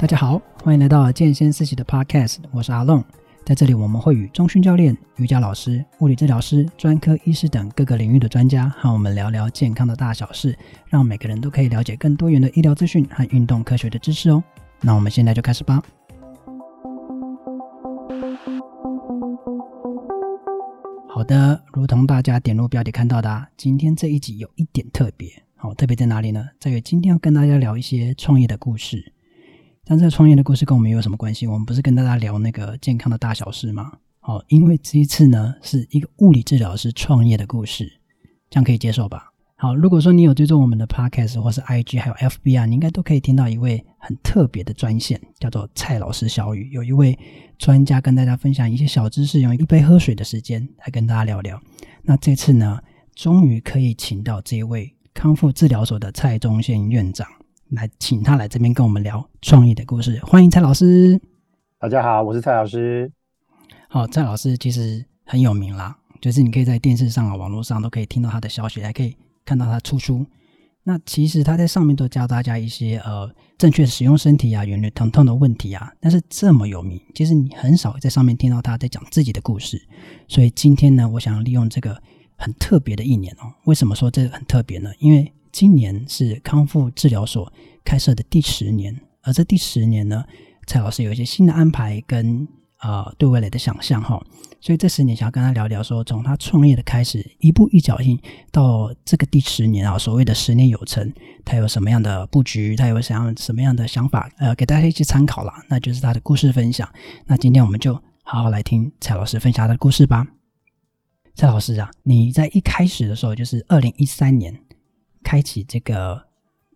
大家好，欢迎来到健先思齐的 Podcast，我是阿龙。在这里，我们会与中训教练、瑜伽老师、物理治疗师、专科医师等各个领域的专家和我们聊聊健康的大小事，让每个人都可以了解更多元的医疗资讯和运动科学的知识哦。那我们现在就开始吧。好的，如同大家点入标题看到的啊，今天这一集有一点特别，好，特别在哪里呢？在于今天要跟大家聊一些创业的故事。但这个创业的故事跟我们有什么关系？我们不是跟大家聊那个健康的大小事吗？好，因为这一次呢是一个物理治疗师创业的故事，这样可以接受吧？好，如果说你有追踪我们的 Podcast 或是 IG 还有 FB 啊，你应该都可以听到一位很特别的专线，叫做蔡老师小语。有一位专家跟大家分享一些小知识，用一杯喝水的时间来跟大家聊聊。那这次呢，终于可以请到这一位康复治疗所的蔡宗宪院长。来，请他来这边跟我们聊创业的故事。欢迎蔡老师。大家好，我是蔡老师。好，蔡老师其实很有名啦，就是你可以在电视上啊、网络上都可以听到他的消息，还可以看到他出书。那其实他在上面都教大家一些呃正确使用身体啊、远离疼痛的问题啊。但是这么有名，其实你很少在上面听到他在讲自己的故事。所以今天呢，我想要利用这个很特别的一年哦。为什么说这很特别呢？因为今年是康复治疗所开设的第十年，而这第十年呢，蔡老师有一些新的安排跟啊、对未来的想象哈，所以这十年想要跟他聊聊说，从他创业的开始，一步一脚印到这个第十年啊，所谓的十年有成，他有什么样的布局，他有想要什么样的想法，呃，给大家一起参考啦，那就是他的故事分享。那今天我们就好好来听蔡老师分享他的故事吧。蔡老师啊，你在一开始的时候，就是二零一三年。开启这个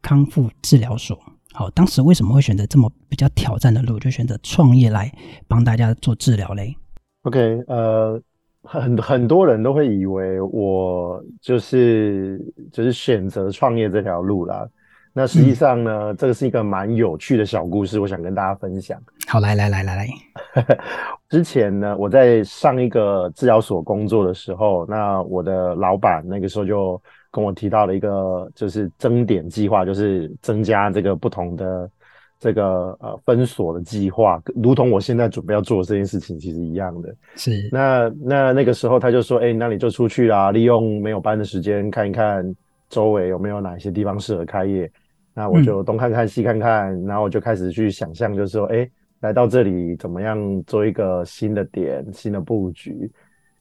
康复治疗所，好，当时为什么会选择这么比较挑战的路，就选择创业来帮大家做治疗嘞？OK，呃，很很多人都会以为我就是就是选择创业这条路啦。那实际上呢，嗯、这个是一个蛮有趣的小故事，我想跟大家分享。好，来来来来来，之前呢，我在上一个治疗所工作的时候，那我的老板那个时候就。跟我提到了一个就是增点计划，就是增加这个不同的这个呃分所的计划，如同我现在准备要做的这件事情其实一样的。是，那那那个时候他就说，哎、欸，那你就出去啦，利用没有班的时间看一看周围有没有哪些地方适合开业。那我就东看看西看看，嗯、然后我就开始去想象，就是说，哎、欸，来到这里怎么样做一个新的点、新的布局。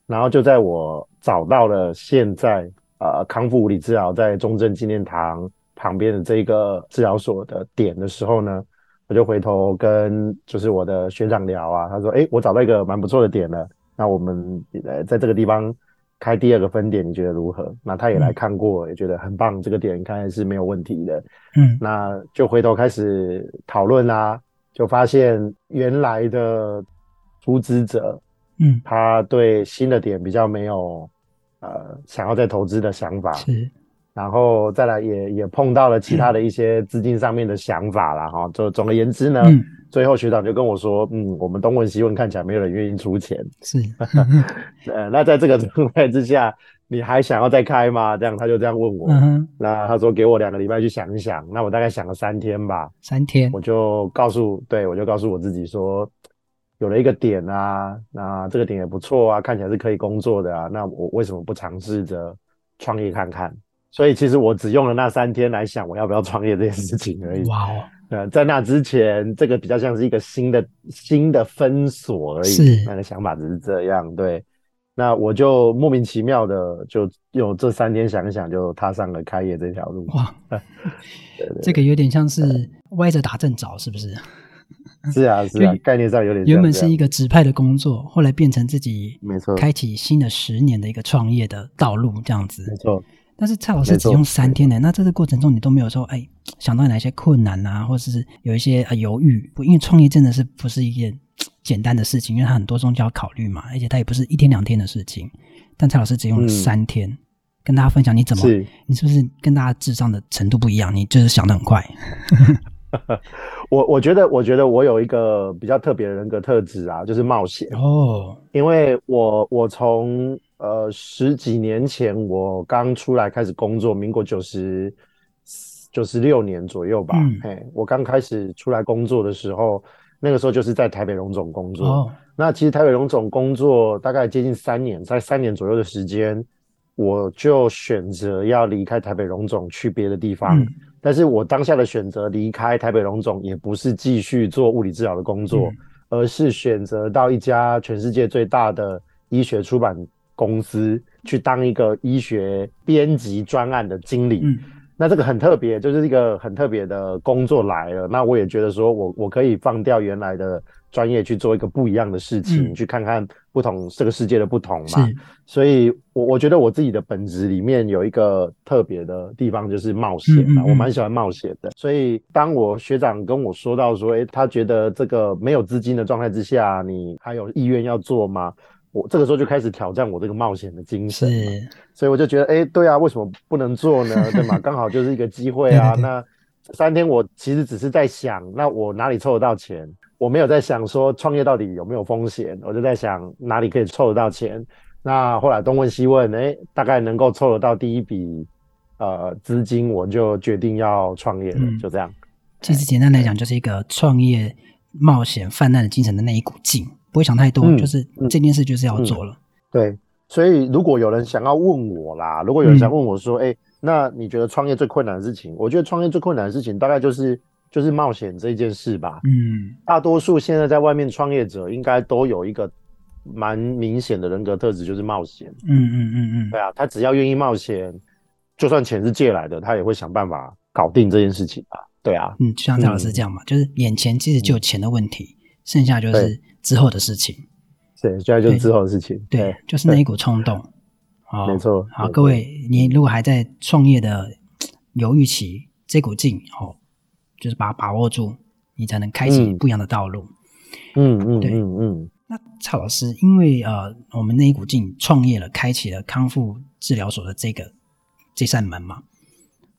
然后就在我找到了现在。呃，康复物理治疗在中正纪念堂旁边的这个治疗所的点的时候呢，我就回头跟就是我的学长聊啊，他说：“哎、欸，我找到一个蛮不错的点了，那我们呃在这个地方开第二个分点，你觉得如何？”那他也来看过，嗯、也觉得很棒，这个点看来是没有问题的。嗯，那就回头开始讨论啦，就发现原来的出资者，嗯，他对新的点比较没有。呃，想要再投资的想法是，然后再来也也碰到了其他的一些资金上面的想法啦。哈、嗯。就总而言之呢，嗯、最后学长就跟我说，嗯，我们东问西问，看起来没有人愿意出钱，是，呃，那在这个状态之下，你还想要再开吗？这样他就这样问我，嗯、那他说给我两个礼拜去想一想，那我大概想了三天吧，三天，我就告诉，对，我就告诉我自己说。有了一个点啊，那这个点也不错啊，看起来是可以工作的啊，那我为什么不尝试着创业看看？所以其实我只用了那三天来想我要不要创业这件事情而已。哇哦，呃，在那之前，这个比较像是一个新的新的分所而已，是那个想法只是这样。对，那我就莫名其妙的就用这三天想一想，就踏上了开业这条路。哇，对对对，这个有点像是歪着打正着，是不是？是啊，是啊，概念上有点。原本是一个指派的工作，后来变成自己没错，开启新的十年的一个创业的道路，这样子。没错。但是蔡老师只用三天呢，那这个过程中你都没有说，哎，想到哪些困难啊，或者是有一些呃犹豫？不，因为创业真的是不是一件简单的事情，因为它很多东西要考虑嘛，而且它也不是一天两天的事情。但蔡老师只用了三天，嗯、跟大家分享你怎么，是你是不是跟大家智商的程度不一样？你就是想的很快。我我觉得，我觉得我有一个比较特别的人格特质啊，就是冒险哦。因为我我从呃十几年前我刚出来开始工作，民国九十九十六年左右吧。嗯、嘿，我刚开始出来工作的时候，那个时候就是在台北荣总工作。哦、那其实台北荣总工作大概接近三年，在三年左右的时间，我就选择要离开台北荣总去别的地方。嗯、但是我当下的选择离开台北荣总，也不是继续做物理治疗的工作，嗯、而是选择到一家全世界最大的医学出版公司去当一个医学编辑专案的经理，嗯、那这个很特别，就是一个很特别的工作来了。那我也觉得说我，我我可以放掉原来的专业去做一个不一样的事情，嗯、去看看不同这个世界的不同嘛。所以我我觉得我自己的本质里面有一个特别的地方，就是冒险啊，嗯嗯嗯，我蛮喜欢冒险的。所以当我学长跟我说到说，诶，他觉得这个没有资金的状态之下，你还有意愿要做吗？我这个时候就开始挑战我这个冒险的精神，所以我就觉得，哎，对啊，为什么不能做呢？对吗？刚好就是一个机会啊。那三天我其实只是在想，那我哪里凑得到钱？我没有在想说创业到底有没有风险，我就在想哪里可以凑得到钱。那后来东问西问，哎，大概能够凑得到第一笔呃资金，我就决定要创业了，嗯、就这样。其实简单来讲，就是一个创业冒险泛滥的精神的那一股劲。不会想太多，嗯、就是这件事就是要做了。对，所以如果有人想要问我啦，如果有人想问我说，哎、嗯欸，那你觉得创业最困难的事情？我觉得创业最困难的事情大概就是就是冒险这件事吧。嗯，大多数现在在外面创业者应该都有一个蛮明显的人格特质，就是冒险。嗯嗯嗯嗯，嗯对啊，他只要愿意冒险，就算钱是借来的，他也会想办法搞定这件事情吧。对啊，嗯，就像蔡老师这样嘛，嗯、就是眼前其实就有钱的问题，嗯、剩下就是。之后的事情，对，现在就是之后的事情，对，对就是那一股冲动，好，没错。好，各位，你如果还在创业的犹豫期，这股劲，哦，就是把它把握住，你才能开启不一样的道路。嗯嗯，对，嗯嗯。那蔡老师，因为呃，我们那一股劲创业了，开启了康复治疗所的这个这扇门嘛。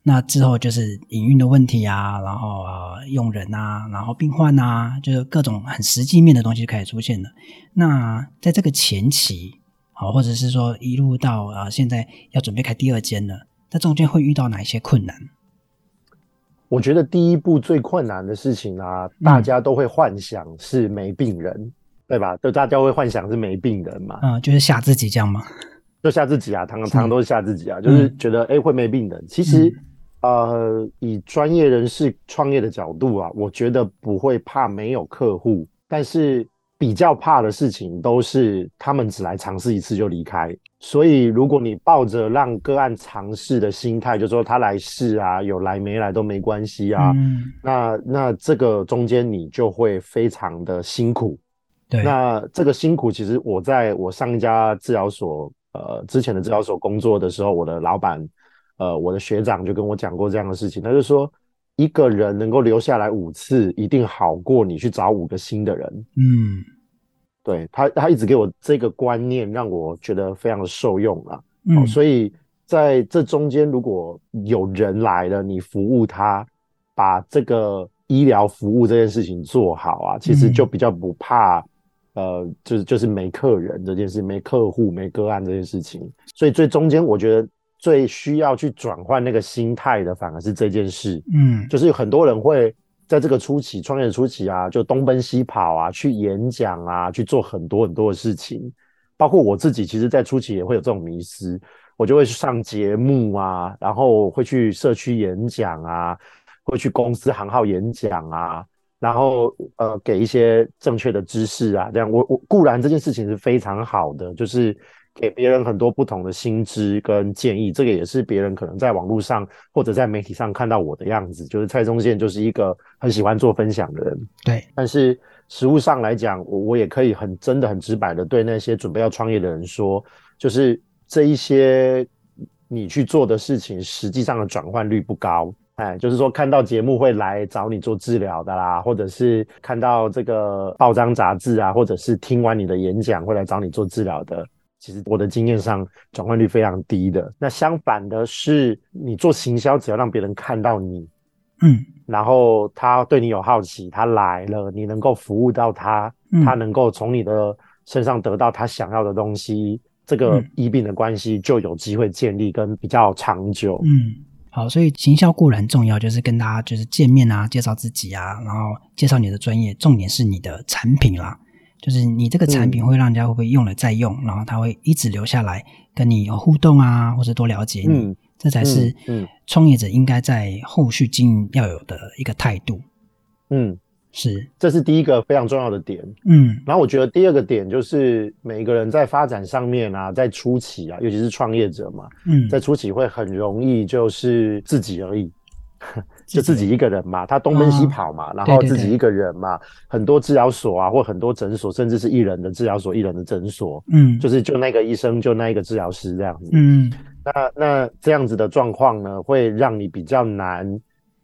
那之后就是营运的问题啊，然后呃用人啊，然后病患啊，就是各种很实际面的东西就开始出现了。那在这个前期，好，或者是说一路到呃现在要准备开第二间了，那中间会遇到哪一些困难？我觉得第一步最困难的事情啊，大家都会幻想是没病人，嗯、对吧？就大家会幻想是没病人嘛？嗯，就是吓自己这样吗？就吓自己啊，常常都是吓自己啊，是就是觉得哎、嗯、会没病人，其实。嗯呃，以专业人士创业的角度啊，我觉得不会怕没有客户，但是比较怕的事情都是他们只来尝试一次就离开。所以，如果你抱着让个案尝试的心态，就说他来试啊，有来没来都没关系啊，嗯、那那这个中间你就会非常的辛苦。对，那这个辛苦其实我在我上一家治疗所，呃，之前的治疗所工作的时候，我的老板。呃，我的学长就跟我讲过这样的事情，他就说，一个人能够留下来五次，一定好过你去找五个新的人。嗯，对，他，他一直给我这个观念，让我觉得非常的受用啊。嗯、哦，所以在这中间，如果有人来了，你服务他，把这个医疗服务这件事情做好啊，其实就比较不怕，嗯、呃，就是就是没客人这件事，没客户，没个案这件事情。所以最中间，我觉得。最需要去转换那个心态的，反而是这件事。嗯，就是有很多人会在这个初期创业初期啊，就东奔西跑啊，去演讲啊，去做很多很多的事情。包括我自己，其实，在初期也会有这种迷思，我就会去上节目啊，然后会去社区演讲啊，会去公司行号演讲啊，然后呃，给一些正确的知识啊，这样我我固然这件事情是非常好的，就是。给别人很多不同的新知跟建议，这个也是别人可能在网络上或者在媒体上看到我的样子，就是蔡宗宪就是一个很喜欢做分享的人。对，但是实物上来讲，我我也可以很真的很直白的对那些准备要创业的人说，就是这一些你去做的事情，实际上的转换率不高。哎，就是说看到节目会来找你做治疗的啦，或者是看到这个报章杂志啊，或者是听完你的演讲会来找你做治疗的。其实我的经验上，转换率非常低的。那相反的是，你做行销，只要让别人看到你，嗯，然后他对你有好奇，他来了，你能够服务到他，嗯、他能够从你的身上得到他想要的东西，这个医病的关系就有机会建立跟比较长久。嗯，好，所以行销固然重要，就是跟大家就是见面啊，介绍自己啊，然后介绍你的专业，重点是你的产品啦，就是你这个产品会让人家会不会用了再用，嗯、然后他会一直留下来跟你有互动啊，或者多了解你，嗯、这才是创业者应该在后续经营要有的一个态度。嗯。是，这是第一个非常重要的点。嗯，然后我觉得第二个点就是每个人在发展上面啊，在初期啊，尤其是创业者嘛，嗯，在初期会很容易就是自己而已，就自己一个人嘛，他东奔西跑嘛，哦、然后自己一个人嘛，对对对，很多治疗所啊，或很多诊所，甚至是一人的治疗所、一人的诊所，嗯，就是就那个医生，就那一个治疗师这样子，嗯，那那这样子的状况呢，会让你比较难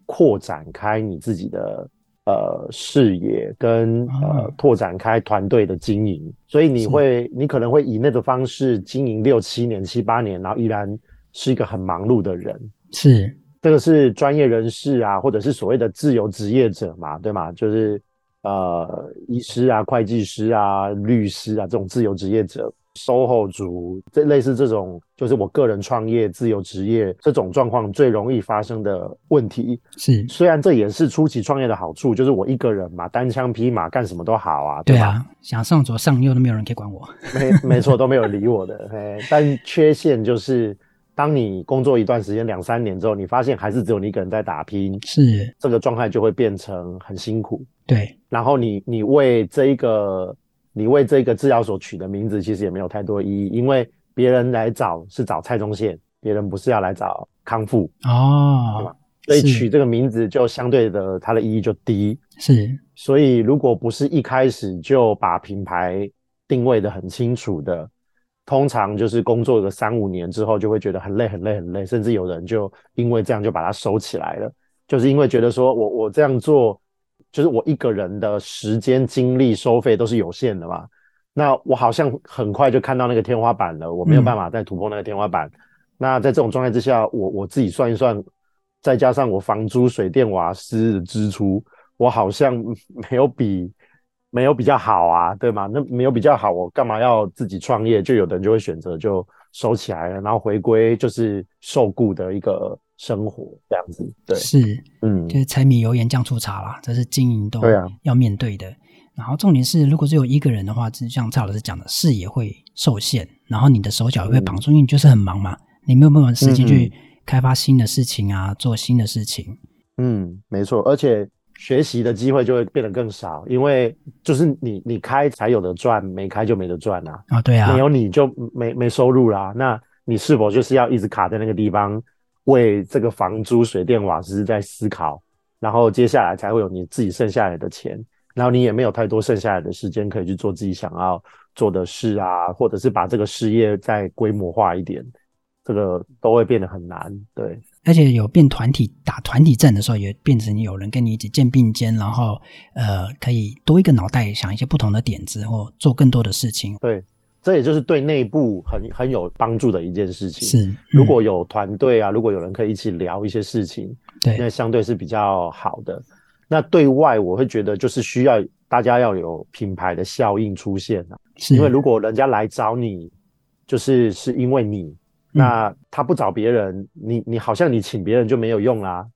扩展开你自己的。呃，视野跟呃拓展开团队的经营，所以你会，你可能会以那个方式经营六七年、七八年，然后依然是一个很忙碌的人。是，这个是专业人士啊，或者是所谓的自由职业者嘛，对吗？就是呃，医师啊、会计师啊、律师啊这种自由职业者。SOHO 族，这类似这种，就是我个人创业、自由职业这种状况最容易发生的问题。是，虽然这也是初期创业的好处，就是我一个人嘛，单枪匹马干什么都好啊。对，对啊，想上左上右都没有人可以管我。没没错，都没有理我的。嘿，但缺陷就是，当你工作一段时间，两三年之后，你发现还是只有你一个人在打拼，是这个状态就会变成很辛苦。对，然后你你为这一个。你为这个治疗所取的名字其实也没有太多意义，因为别人来找是找蔡宗宪，别人不是要来找康复哦？所以取这个名字就相对的它的意义就低。是，所以如果不是一开始就把品牌定位的很清楚的，通常就是工作个三五年之后就会觉得很累很累很累，甚至有人就因为这样就把它收起来了，就是因为觉得说我我这样做。就是我一个人的时间、精力、收费都是有限的嘛，那我好像很快就看到那个天花板了，我没有办法再突破那个天花板。那在这种状态之下，我我自己算一算，再加上我房租、水电、瓦斯的支出，我好像没有比没有比较好啊，对吗？那没有比较好，我干嘛要自己创业？就有的人就会选择就收起来了，然后回归就是受雇的一个。生活这样子，对，是，嗯，就是柴米油盐酱醋茶啦，这是经营都要面对的。对啊。然后重点是，如果只有一个人的话，就像蔡老师讲的，视野会受限，然后你的手脚也会绑住，因为你就是很忙嘛，你没有办法时间去开发新的事情啊，做新的事情。嗯，没错，而且学习的机会就会变得更少，因为就是你你开才有的赚，没开就没得赚啊。啊，对啊，没有你就没没收入啦。那你是否就是要一直卡在那个地方？为这个房租、水电、瓦斯在思考，然后接下来才会有你自己剩下来的钱，然后你也没有太多剩下来的时间可以去做自己想要做的事啊，或者是把这个事业再规模化一点，这个都会变得很难。对，而且有变团体打团体战的时候，也变成有人跟你一起肩并肩，然后呃，可以多一个脑袋想一些不同的点子，或做更多的事情。对。这也就是对内部很很有帮助的一件事情。是，嗯、如果有团队啊，如果有人可以一起聊一些事情，对，那相对是比较好的。那对外，我会觉得就是需要大家要有品牌的效应出现啊。是，因为如果人家来找你，就是是因为你，那他不找别人，嗯、你你好像你请别人就没有用啦。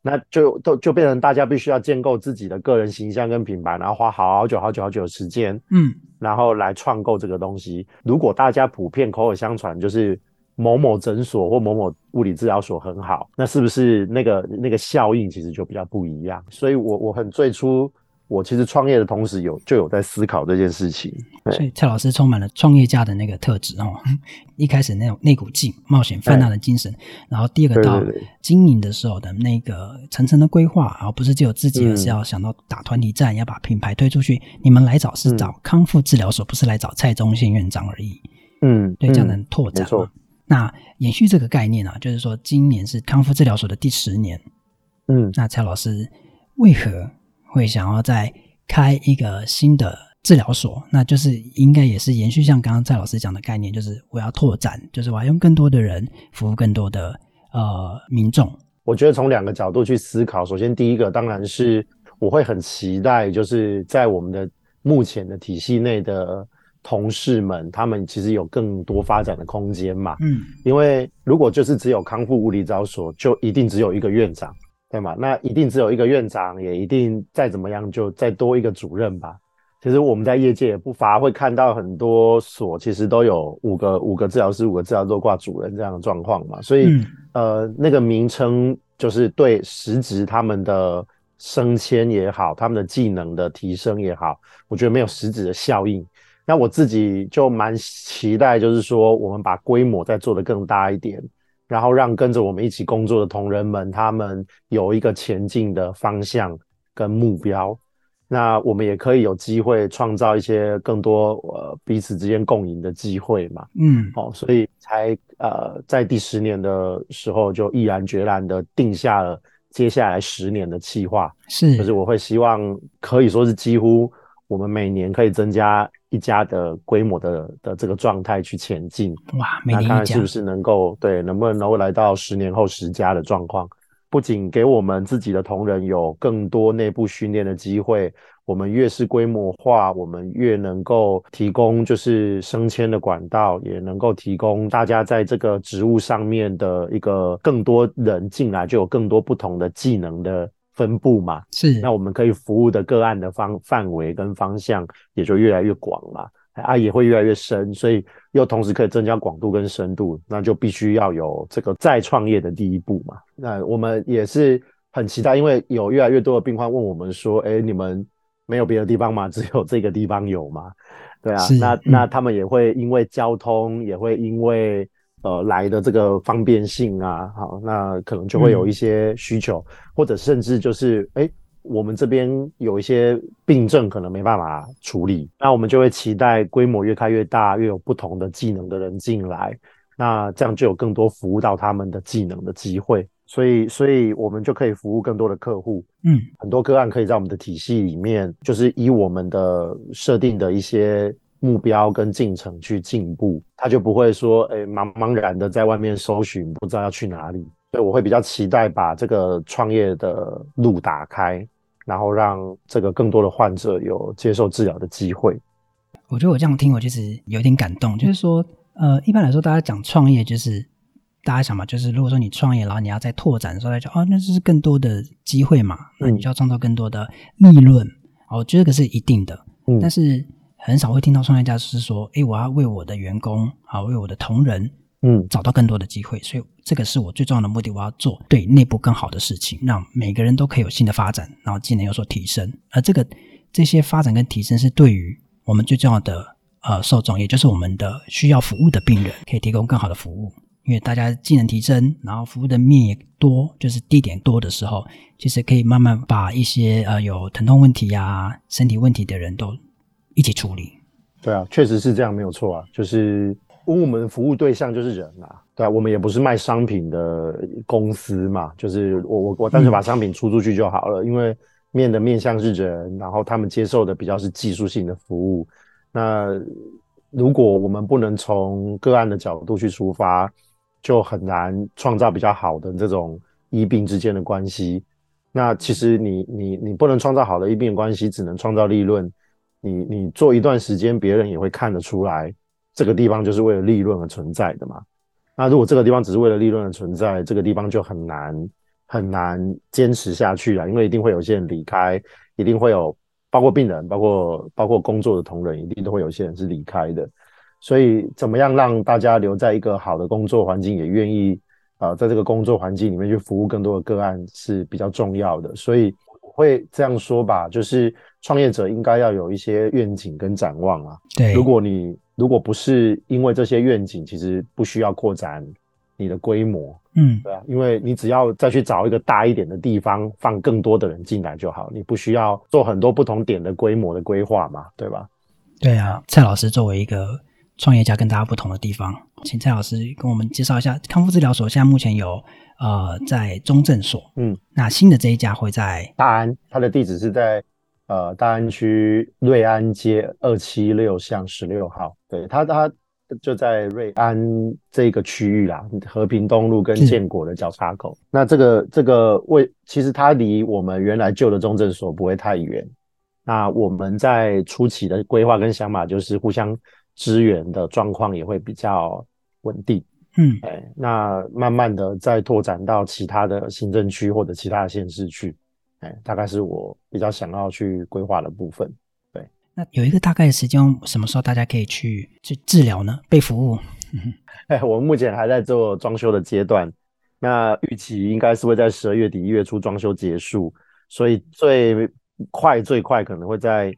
那就都就变成大家必须要建构自己的个人形象跟品牌，然后花好久好久好久的时间，嗯，然后来创构这个东西。如果大家普遍口耳相传，就是某某诊所或某某物理治疗所很好，那是不是那个那个效应其实就比较不一样？所以我我很最初。我其实创业的同时有就有在思考这件事情，所以蔡老师充满了创业家的那个特质哦。一开始那种那股劲、冒险犯难的精神，然后第二个到经营的时候的那个层层的规划，然后不是只有自己，而是要想到打团体战，要把品牌推出去。你们来找是找康复治疗所，不是来找蔡宗宪院长而已。嗯，对，这样能拓展嘛。那延续这个概念啊，就是说今年是康复治疗所的第十年。嗯，那蔡老师为何？会想要再开一个新的治疗所，那就是应该也是延续像刚刚蔡老师讲的概念，就是我要拓展，就是我要用更多的人服务更多的呃民众。我觉得从两个角度去思考，首先第一个当然是我会很期待，就是在我们的目前的体系内的同事们，他们其实有更多发展的空间嘛。嗯，因为如果就是只有康复物理治疗所，就一定只有一个院长，对吗？那一定只有一个院长，也一定再怎么样就再多一个主任吧。其实我们在业界也不乏会看到很多所，其实都有五个五个治疗师、五个治疗都挂主任这样的状况嘛。所以，嗯、呃，那个名称就是对实质他们的升迁也好，他们的技能的提升也好，我觉得没有实质的效应。那我自己就蛮期待，就是说我们把规模再做得更大一点，然后让跟着我们一起工作的同仁们，他们有一个前进的方向跟目标。那我们也可以有机会创造一些更多呃彼此之间共赢的机会嘛，嗯，好、哦，所以才呃在第十年的时候就毅然决然的定下了接下来十年的计划，是，就是我会希望可以说是几乎我们每年可以增加一家的规模的的这个状态去前进，哇，那看看是不是能够对，能不能能够来到十年后十家的状况。不仅给我们自己的同仁有更多内部训练的机会，我们越是规模化，我们越能够提供就是升迁的管道，也能够提供大家在这个职务上面的一个更多人进来，就有更多不同的技能的分布嘛。是，那我们可以服务的个案的方范围跟方向也就越来越广嘛。啊，也会越来越深，所以又同时可以增加广度跟深度，那就必须要有这个再创业的第一步嘛。那我们也是很期待，因为有越来越多的病患问我们说：“哎，你们没有别的地方吗？只有这个地方有吗？”对啊，那、嗯、那他们也会因为交通，也会因为呃来的这个方便性啊，好，那可能就会有一些需求，嗯、或者甚至就是哎。诶我们这边有一些病症可能没办法处理，那我们就会期待规模越开越大，越有不同的技能的人进来，那这样就有更多服务到他们的技能的机会，所以，所以我们就可以服务更多的客户，嗯，很多个案可以在我们的体系里面，就是以我们的设定的一些目标跟进程去进步，他就不会说，哎，茫茫然的在外面搜寻，不知道要去哪里，所以我会比较期待把这个创业的路打开。然后让这个更多的患者有接受治疗的机会。我觉得我这样听，我其实有点感动。就是说，呃，一般来说，大家讲创业，就是大家想嘛，就是如果说你创业，然后你要再拓展的时候，大家就哦，那就是更多的机会嘛，那你就要创造更多的利润。嗯、哦，我觉得这个是一定的。嗯、但是很少会听到创业家是说，诶，我要为我的员工，啊，为我的同仁。嗯，找到更多的机会，所以这个是我最重要的目的。我要做对内部更好的事情，让每个人都可以有新的发展，然后技能有所提升。而这个这些发展跟提升是对于我们最重要的呃受众，也就是我们的需要服务的病人，可以提供更好的服务。因为大家技能提升，然后服务的面也多，就是地点多的时候，其实可以慢慢把一些呃有疼痛问题呀、身体问题的人都一起处理。对啊，确实是这样，没有错啊，就是。因为我们服务对象就是人啊，对啊，我们也不是卖商品的公司嘛，就是我我我单纯把商品出出去就好了。嗯、因为面的面向是人，然后他们接受的比较是技术性的服务。那如果我们不能从个案的角度去出发，就很难创造比较好的这种医病之间的关系。那其实你你你不能创造好的医病关系，只能创造利润。你你做一段时间，别人也会看得出来。这个地方就是为了利润而存在的嘛？那如果这个地方只是为了利润而存在，这个地方就很难很难坚持下去了，因为一定会有些人离开，一定会有包括病人，包括包括工作的同仁，一定都会有些人是离开的。所以，怎么样让大家留在一个好的工作环境，也愿意啊、呃，在这个工作环境里面去服务更多的个案是比较重要的。所以，我会这样说吧，就是创业者应该要有一些愿景跟展望啊。对，如果你。如果不是因为这些愿景，其实不需要扩展你的规模，嗯，对啊，因为你只要再去找一个大一点的地方，放更多的人进来就好，你不需要做很多不同点的规模的规划嘛，对吧？对啊，蔡老师作为一个创业家，跟大家不同的地方，请蔡老师跟我们介绍一下康复治疗所。现在目前有呃在中正所，嗯，那新的这一家会在大安，它的地址是在。呃，大安区瑞安街二七六巷十六号，对，它它就在瑞安这个区域啦，和平东路跟建国的交叉口。是那这个这个位，其实它离我们原来旧的中正所不会太远。那我们在初期的规划跟想法就是互相支援的状况也会比较稳定。嗯，哎，那慢慢的再拓展到其他的行政区或者其他的县市去，哎，大概是我比较想要去规划的部分。对，那有一个大概的时间，什么时候大家可以去去治疗呢？被服务？哎，我们目前还在做装修的阶段，那预期应该是会在十二月底一月初装修结束，所以最快最快可能会在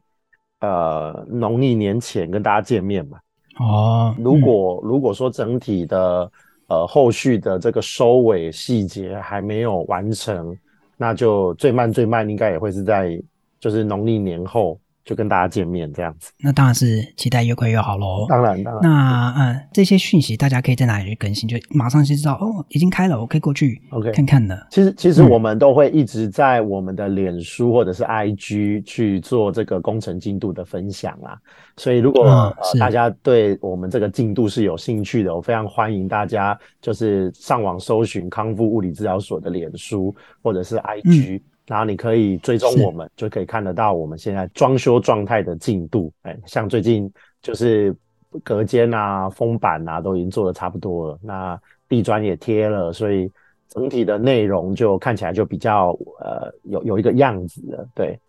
呃农历年前跟大家见面吧。哦，如果如果说整体的呃后续的这个收尾细节还没有完成，那就最慢最慢应该也会是在就是农历年后。就跟大家见面这样子，那当然是期待越快越好喽。当然，当然。那嗯，这些讯息大家可以在哪里去更新？就马上就知道哦，已经开了，我可以过去 OK 看看的。其实，其实我们都会一直在我们的脸书或者是 IG 去做这个工程进度的分享啊。所以，如果、嗯呃、大家对我们这个进度是有兴趣的，我非常欢迎大家就是上网搜寻康复物理治疗所的脸书或者是 IG。嗯然后你可以追踪我们，就可以看得到我们现在装修状态的进度。哎，像最近就是隔间啊、封板啊都已经做的差不多了，那地砖也贴了，所以整体的内容就看起来就比较呃有有一个样子了。对，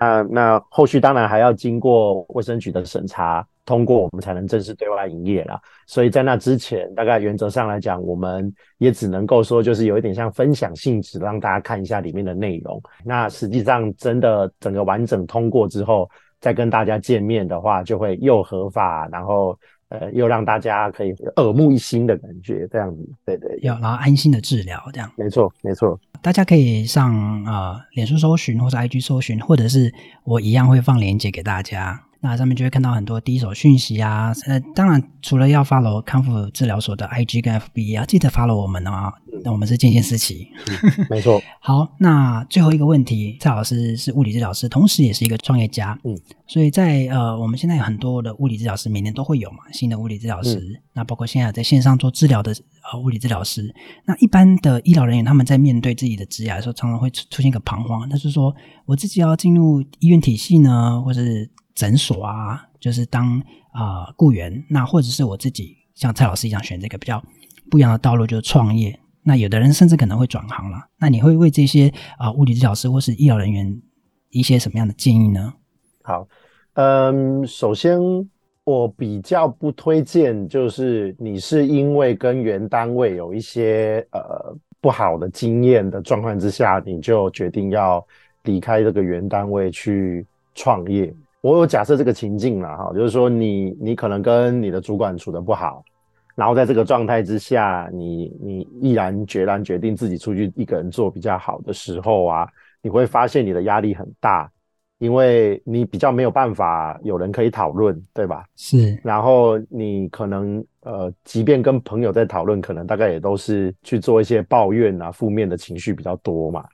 那那后续当然还要经过卫生局的审查。通过我们才能正式对外营业啦，所以在那之前，大概原则上来讲，我们也只能够说，就是有一点像分享性质，让大家看一下里面的内容。那实际上真的整个完整通过之后，再跟大家见面的话，就会又合法，然后呃又让大家可以耳目一新的感觉，这样子，对对，要然后安心的治疗，这样，没错没错。大家可以上呃脸书搜寻，或者 IG 搜寻，或者是我一样会放链接给大家。那上面就会看到很多第一手讯息啊，呃，当然除了要 follow 康复治疗所的 IG 跟 FB，也要记得 follow 我们啊。那我们是见贤思齐，没错。好，那最后一个问题，蔡老师是物理治疗师，同时也是一个创业家，嗯，所以在呃，我们现在有很多的物理治疗师，每年都会有嘛，新的物理治疗师，嗯、那包括现在在线上做治疗的呃物理治疗师，那一般的医疗人员他们在面对自己的职业的时候，常常会出出现一个彷徨，那就是说我自己要进入医院体系呢，或是诊所啊，就是当啊、雇员，那或者是我自己像蔡老师一样选这个比较不一样的道路，就是创业。那有的人甚至可能会转行了。那你会为这些啊、物理治疗师或是医疗人员一些什么样的建议呢？好，嗯，首先我比较不推荐，就是你是因为跟原单位有一些呃不好的经验的状况之下，你就决定要离开这个原单位去创业。我有假设这个情境了哈，就是说你你可能跟你的主管处得不好，然后在这个状态之下，你你毅然决然决定自己出去一个人做比较好的时候啊，你会发现你的压力很大，因为你比较没有办法有人可以讨论，对吧？是。然后你可能呃，即便跟朋友在讨论，可能大概也都是去做一些抱怨啊，负面的情绪比较多嘛，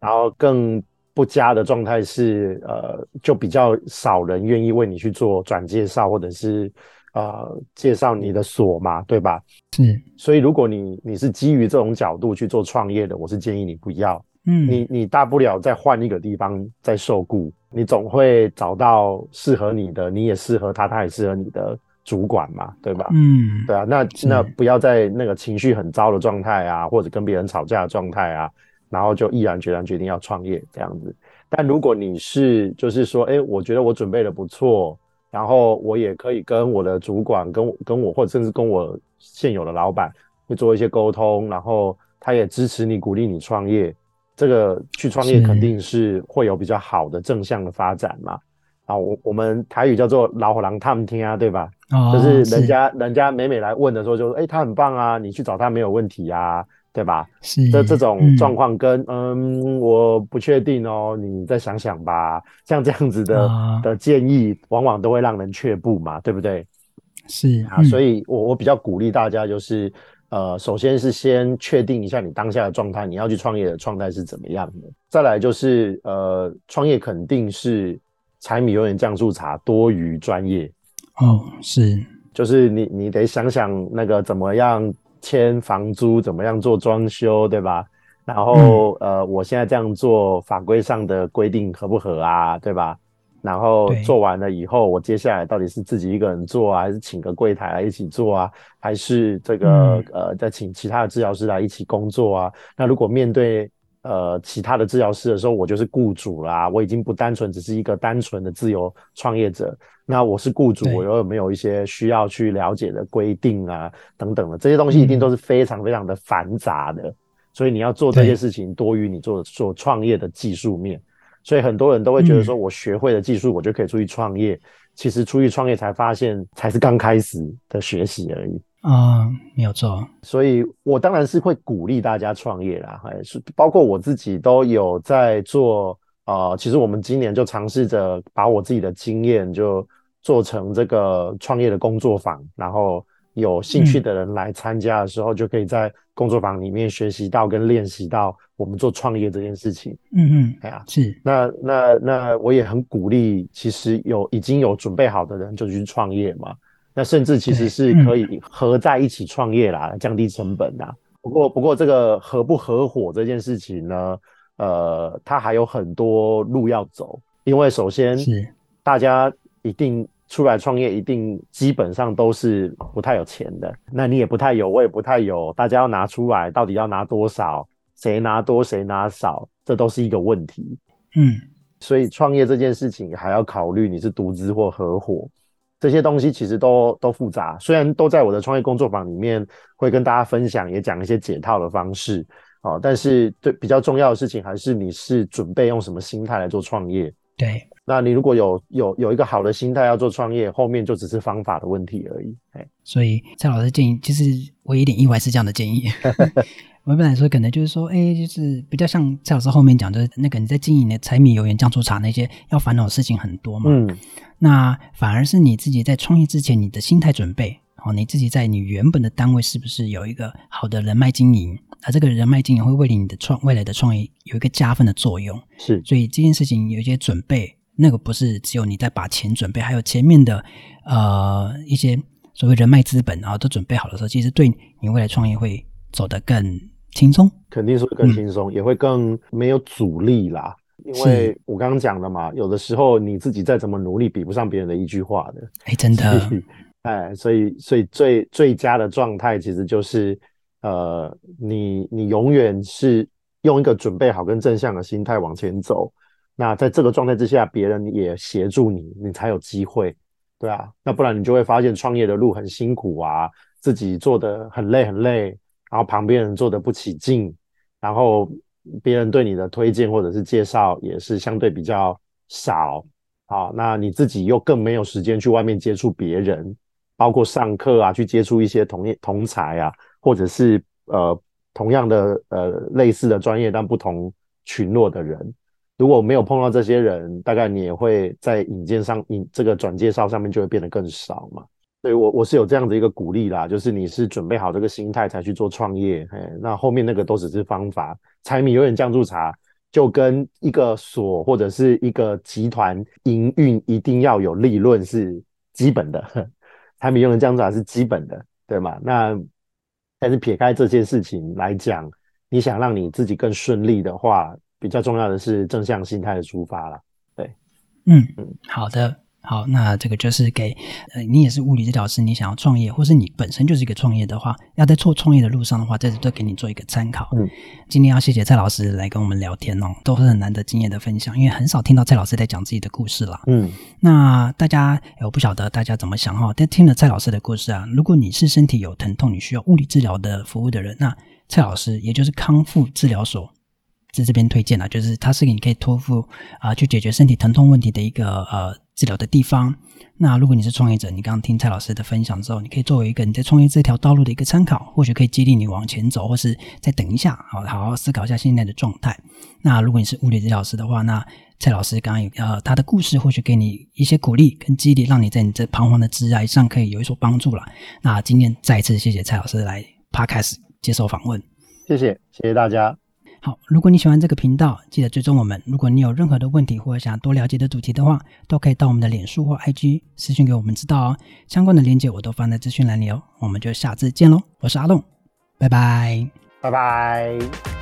然后更。不佳的状态是，呃，就比较少人愿意为你去做转介绍，或者是呃介绍你的所嘛，对吧？是。所以如果你你是基于这种角度去做创业的，我是建议你不要。嗯。你你大不了再换一个地方再受雇，你总会找到适合你的，你也适合他，他也适合你的主管嘛，对吧？嗯。对啊，那那不要在那个情绪很糟的状态啊，或者跟别人吵架的状态啊。然后就毅然决然决定要创业这样子，但如果你是就是说，哎，我觉得我准备的不错，然后我也可以跟我的主管、跟我跟我或者甚至跟我现有的老板会做一些沟通，然后他也支持你、鼓励你创业，这个去创业肯定是会有比较好的正向的发展嘛。啊，我我们台语叫做“老虎狼探听”啊，对吧？哦，就是人家人家每每来问的时候就说，就哎，他很棒啊，你去找他没有问题啊。对吧？是这这种状况跟嗯，嗯，我不确定哦，你再想想吧。像这样子的、啊、的建议，往往都会让人却步嘛，对不对？是啊，所以我我比较鼓励大家，就是呃，首先是先确定一下你当下的状态，你要去创业的状态是怎么样的。再来就是呃，创业肯定是柴米油盐酱醋茶多于专业哦，是，就是你你得想想那个怎么样。签房租怎么样做装修，对吧？然后、嗯、呃，我现在这样做法规上的规定合不合啊？对吧？然后做完了以后，我接下来到底是自己一个人做啊，还是请个柜台来一起做啊，还是这个、嗯、呃再请其他的治疗师来一起工作啊？那如果面对呃其他的治疗师的时候，我就是雇主啦，我已经不单纯只是一个单纯的自由创业者。那我是雇主，我有没有一些需要去了解的规定啊等等的这些东西，一定都是非常非常的繁杂的。嗯、所以你要做这些事情，多于你做做创业的技术面。所以很多人都会觉得说，我学会了技术，我就可以出去创业。嗯、其实出去创业才发现，才是刚开始的学习而已。啊、嗯，没有错。所以我当然是会鼓励大家创业啦，还是包括我自己都有在做。啊、呃，其实我们今年就尝试着把我自己的经验就做成这个创业的工作坊，然后。有兴趣的人来参加的时候，就可以在工作坊里面学习到跟练习到我们做创业这件事情。嗯嗯，哎呀，是。那那那我也很鼓励，其实有已经有准备好的人就去创业嘛。那甚至其实是可以合在一起创业啦，降低成本啦。不过不过这个合不合伙这件事情呢，呃，它还有很多路要走，因为首先是大家一定。出来创业一定基本上都是不太有钱的，那你也不太有，我也不太有，大家要拿出来，到底要拿多少？谁拿多，谁拿少？这都是一个问题。嗯，所以创业这件事情还要考虑你是独资或合伙，这些东西其实都都复杂。虽然都在我的创业工作坊里面会跟大家分享，也讲一些解套的方式啊，但是对比较重要的事情还是你是准备用什么心态来做创业。对。那你如果有有有一个好的心态要做创业，后面就只是方法的问题而已。所以蔡老师建议，其实我有点意外是这样的建议。我本来说可能就是说，哎、欸，就是比较像蔡老师后面讲，就是那个你在经营的柴米油盐酱醋茶那些要烦恼的事情很多嘛。嗯。那反而是你自己在创业之前，你的心态准备哦，你自己在你原本的单位是不是有一个好的人脉经营？而这个人脉经营会为你的创未来的创业有一个加分的作用。是。所以这件事情有一些准备。那个不是只有你在把钱准备，还有前面的呃一些所谓人脉资本啊都准备好的时候，其实对你未来创业会走得更轻松，肯定是会更轻松，嗯，也会更没有阻力啦。因为我刚刚讲了嘛，有的时候你自己再怎么努力，比不上别人的一句话的。哎，真的，哎，所以所以最最佳的状态其实就是呃，你你永远是用一个准备好跟正向的心态往前走。那在这个状态之下，别人也协助你，你才有机会，对啊。那不然你就会发现创业的路很辛苦啊，自己做得很累很累，然后旁边人做得不起劲，然后别人对你的推荐或者是介绍也是相对比较少，好，那你自己又更没有时间去外面接触别人，包括上课啊，去接触一些同业同才啊，或者是呃同样的呃类似的专业但不同群落的人。如果没有碰到这些人，大概你也会在引荐上引这个转介绍上面就会变得更少嘛。所以我我是有这样的一个鼓励啦，就是你是准备好这个心态才去做创业，嘿，那后面那个都只是方法。柴米油盐酱醋茶就跟一个所或者是一个集团营运一定要有利润是基本的，柴米油盐酱醋茶是基本的，对吗？那但是撇开这件事情来讲，你想让你自己更顺利的话。比较重要的是正向心态的出发啦，对，嗯嗯，好的，好，那这个就是给呃，你也是物理治疗师，你想要创业，或是你本身就是一个创业的话，要在做创业的路上的话，这都给你做一个参考。嗯，今天要谢谢蔡老师来跟我们聊天哦，都是很难得经验的分享，因为很少听到蔡老师在讲自己的故事啦。嗯，那大家我不晓得大家怎么想哈，但听了蔡老师的故事啊，如果你是身体有疼痛，你需要物理治疗的服务的人，那蔡老师也就是康复治疗所。在这边推荐了，就是它是你可以托付啊，去解决身体疼痛问题的一个呃治疗的地方。那如果你是创业者，你刚刚听蔡老师的分享之后，你可以作为一个你在创业这条道路的一个参考，或许可以激励你往前走，或是再等一下，好好好思考一下现在的状态。那如果你是物理治疗师的话，那蔡老师刚刚有呃他的故事，或许给你一些鼓励跟激励，让你在你这彷徨的职涯上可以有所帮助了。那今天再次谢谢蔡老师来 Podcast 接受访问，谢谢谢谢大家。如果你喜欢这个频道，记得追踪我们。如果你有任何的问题或者想多了解的主题的话，都可以到我们的脸书或 IG 私信给我们知道哦。相关的链接我都放在资讯栏里哦。我们就下次见喽，我是阿栋，拜拜，拜拜。